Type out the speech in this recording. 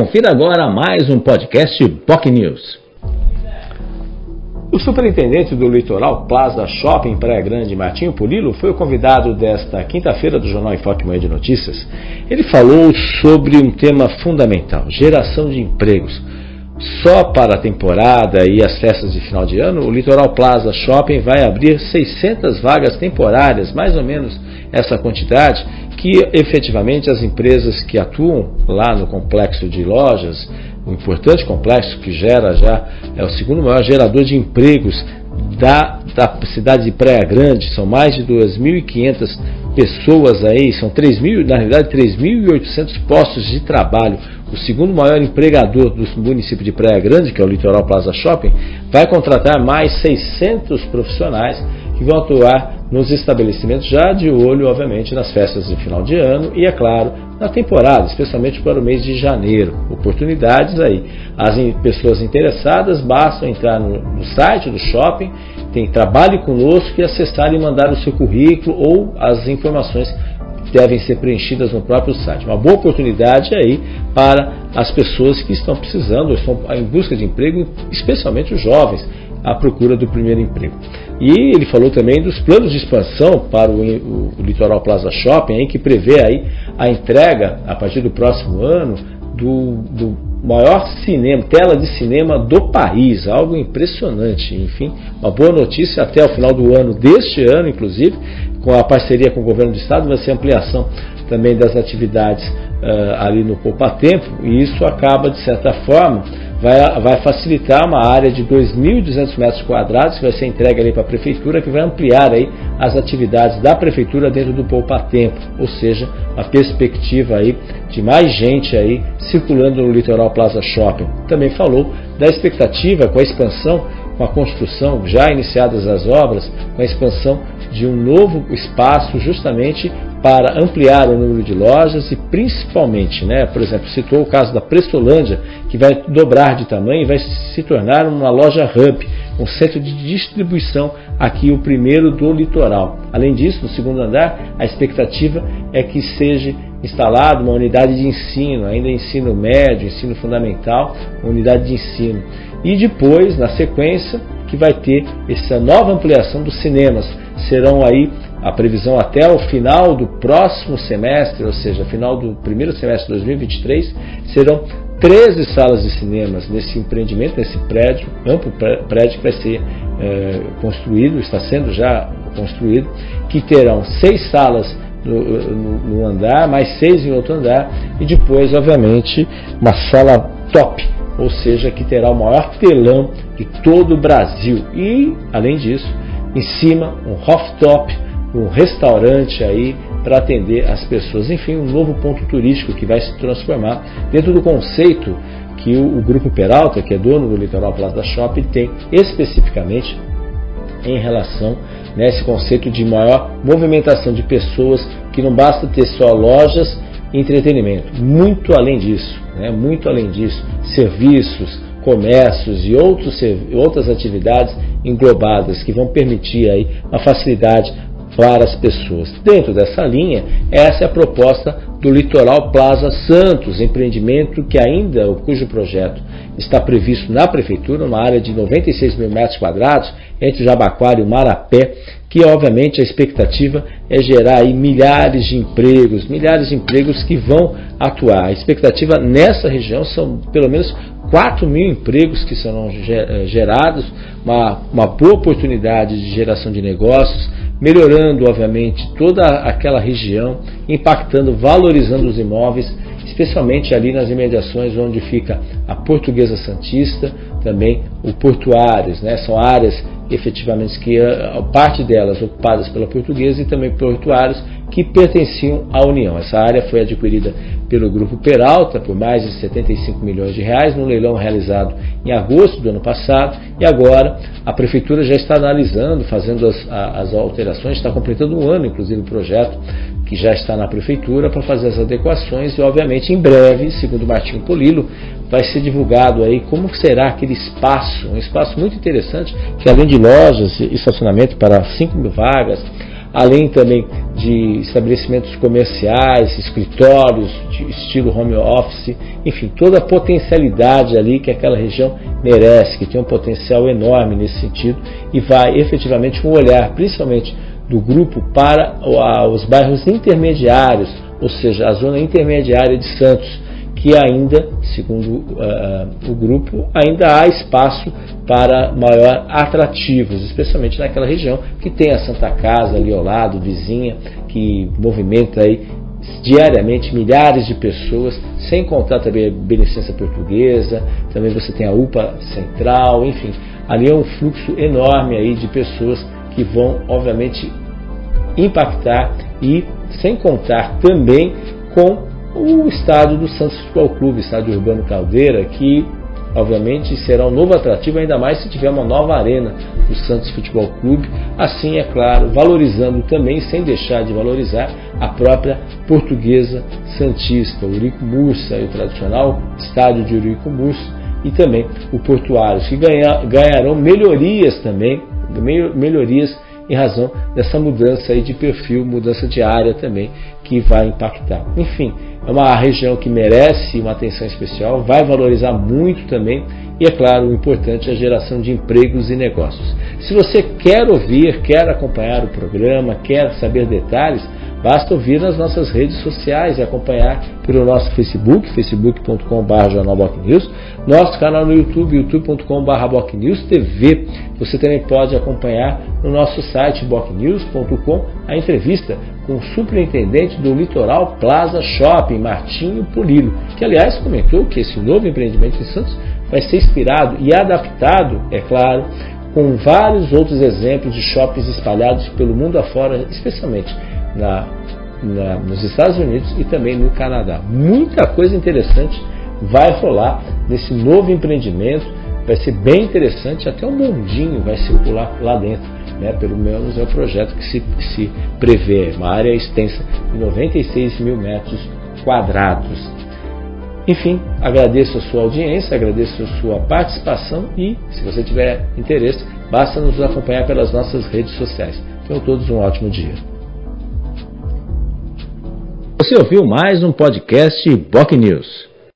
Confira agora mais um podcast POC News. O superintendente do Litoral Plaza Shopping Praia Grande, Martinho Pulilo, foi o convidado desta quinta-feira do Jornal Enfoque Manhã de Notícias. Ele falou sobre um tema fundamental: geração de empregos. Só para a temporada e as festas de final de ano, o Litoral Plaza Shopping vai abrir 600 vagas temporárias, mais ou menos essa quantidade, que efetivamente as empresas que atuam lá no complexo de lojas, um importante complexo que gera já, é o segundo maior gerador de empregos da, da cidade de Praia Grande, são mais de 2.500 pessoas aí, são 3 mil, na realidade 3.800 postos de trabalho. O segundo maior empregador do município de Praia Grande, que é o Litoral Plaza Shopping, vai contratar mais 600 profissionais que vão atuar nos estabelecimentos, já de olho, obviamente, nas festas de final de ano e, é claro, na temporada, especialmente para o mês de janeiro. Oportunidades aí. As pessoas interessadas bastam entrar no, site do shopping, tem Trabalhe Conosco e acessar e mandar o seu currículo ou as informações devem ser preenchidas no próprio site. Uma boa oportunidade aí para as pessoas que estão precisando, estão em busca de emprego, especialmente os jovens, à procura do primeiro emprego. E ele falou também dos planos de expansão para o, o, o Litoral Plaza Shopping, aí, que prevê aí a entrega, a partir do próximo ano, do, do maior cinema, tela de cinema do país, algo impressionante. Enfim, uma boa notícia até o final do ano, deste ano, inclusive, com a parceria com o governo do estado, vai ser ampliação também das atividades uh, ali no Poupa Tempo, e isso acaba, de certa forma, vai, vai facilitar uma área de 2.200 metros quadrados que vai ser entregue ali para a prefeitura, que vai ampliar aí as atividades da prefeitura dentro do Poupa Tempo, ou seja, a perspectiva aí de mais gente aí circulando no Litoral Plaza Shopping. Também falou da expectativa com a expansão com a construção, já iniciadas as obras, com a expansão de um novo espaço justamente para ampliar o número de lojas e principalmente, né, por exemplo, citou o caso da Prestolândia, que vai dobrar de tamanho e vai se tornar uma loja hub, um centro de distribuição aqui, o primeiro do litoral. Além disso, no segundo andar, a expectativa é que seja instalada uma unidade de ensino, ainda ensino médio, ensino fundamental, unidade de ensino. E depois, na sequência, que vai ter essa nova ampliação dos cinemas. Serão aí a previsão até o final do próximo semestre, ou seja, final do primeiro semestre de 2023, serão 13 salas de cinemas nesse empreendimento, nesse prédio, amplo prédio que vai ser é, construído, está sendo já construído, que terão seis salas no, no, no andar, mais seis em outro andar, e depois, obviamente, uma sala top ou seja, que terá o maior telão de todo o Brasil. E, além disso, em cima, um rooftop, um restaurante aí para atender as pessoas. Enfim, um novo ponto turístico que vai se transformar dentro do conceito que o, o Grupo Peralta, que é dono do Litoral Plaza Shopping, tem especificamente em relação nesse né, conceito de maior movimentação de pessoas, que não basta ter só lojas entretenimento. Muito além disso, né? muito além disso, serviços, comércios e outros, outras atividades englobadas que vão permitir aí uma facilidade para as pessoas. Dentro dessa linha, essa é a proposta do Litoral Plaza Santos, empreendimento que ainda, cujo projeto está previsto na prefeitura, uma área de 96 mil metros quadrados entre Jabaquara e o Marapé, que obviamente a expectativa é gerar milhares de empregos, milhares de empregos que vão atuar. A expectativa nessa região são pelo menos 4 mil empregos que serão eh, gerados, uma, uma boa oportunidade de geração de negócios, melhorando, obviamente, toda aquela região, impactando, valorizando os imóveis, especialmente ali nas imediações onde fica a Portuguesa Santista, também o Portuários, né? são áreas efetivamente que a parte delas ocupadas pela Portuguesa e também Portuários que pertenciam à União. Essa área foi adquirida pelo Grupo Peralta por mais de 75 milhões de reais no leilão realizado em agosto do ano passado e agora a Prefeitura já está analisando, fazendo as, as alterações, está completando um ano inclusive o projeto que já está na Prefeitura para fazer as adequações e obviamente em breve, segundo Martinho Polilo, vai ser divulgado aí como será aquele espaço, um espaço muito interessante que além de lojas e estacionamento para 5 mil vagas, além também de estabelecimentos comerciais, escritórios de estilo home office, enfim, toda a potencialidade ali que aquela região merece, que tem um potencial enorme nesse sentido e vai efetivamente um olhar, principalmente do grupo, para os bairros intermediários, ou seja, a zona intermediária de Santos que ainda, segundo uh, o grupo, ainda há espaço para maior atrativos, especialmente naquela região que tem a Santa Casa ali ao lado, vizinha, que movimenta aí diariamente milhares de pessoas, sem contar também a beneficência portuguesa, também você tem a UPA Central, enfim, ali é um fluxo enorme aí de pessoas que vão, obviamente, impactar e sem contar também com o estádio do Santos Futebol Clube, estádio Urbano Caldeira, que obviamente será um novo atrativo, ainda mais se tiver uma nova arena do Santos Futebol Clube. Assim, é claro, valorizando também, sem deixar de valorizar, a própria portuguesa Santista, Urico Mursa, o tradicional estádio de Urico Mursa, e também o Portuários, que ganha, ganharão melhorias também, melhorias em razão dessa mudança aí de perfil, mudança de área também, que vai impactar. Enfim, é uma região que merece uma atenção especial, vai valorizar muito também e, é claro, o importante é a geração de empregos e negócios. Se você quer ouvir, quer acompanhar o programa, quer saber detalhes, basta ouvir nas nossas redes sociais e acompanhar pelo nosso Facebook, facebook.com.br jornalbocnews, nosso canal no YouTube, youtube.com.br TV. Você também pode acompanhar no nosso site bocnews.com a entrevista com o superintendente do Litoral Plaza Shopping, Martinho Polilo, que aliás comentou que esse novo empreendimento em Santos vai ser inspirado e adaptado, é claro, com vários outros exemplos de shoppings espalhados pelo mundo afora, especialmente na, na, nos Estados Unidos e também no Canadá. Muita coisa interessante vai rolar nesse novo empreendimento, vai ser bem interessante, até um mundinho vai circular lá dentro né, pelo menos é o projeto que se, se prevê, uma área extensa de 96 mil metros quadrados. Enfim, agradeço a sua audiência, agradeço a sua participação e, se você tiver interesse, basta nos acompanhar pelas nossas redes sociais. Tenham todos um ótimo dia. Você ouviu mais um podcast Boc News.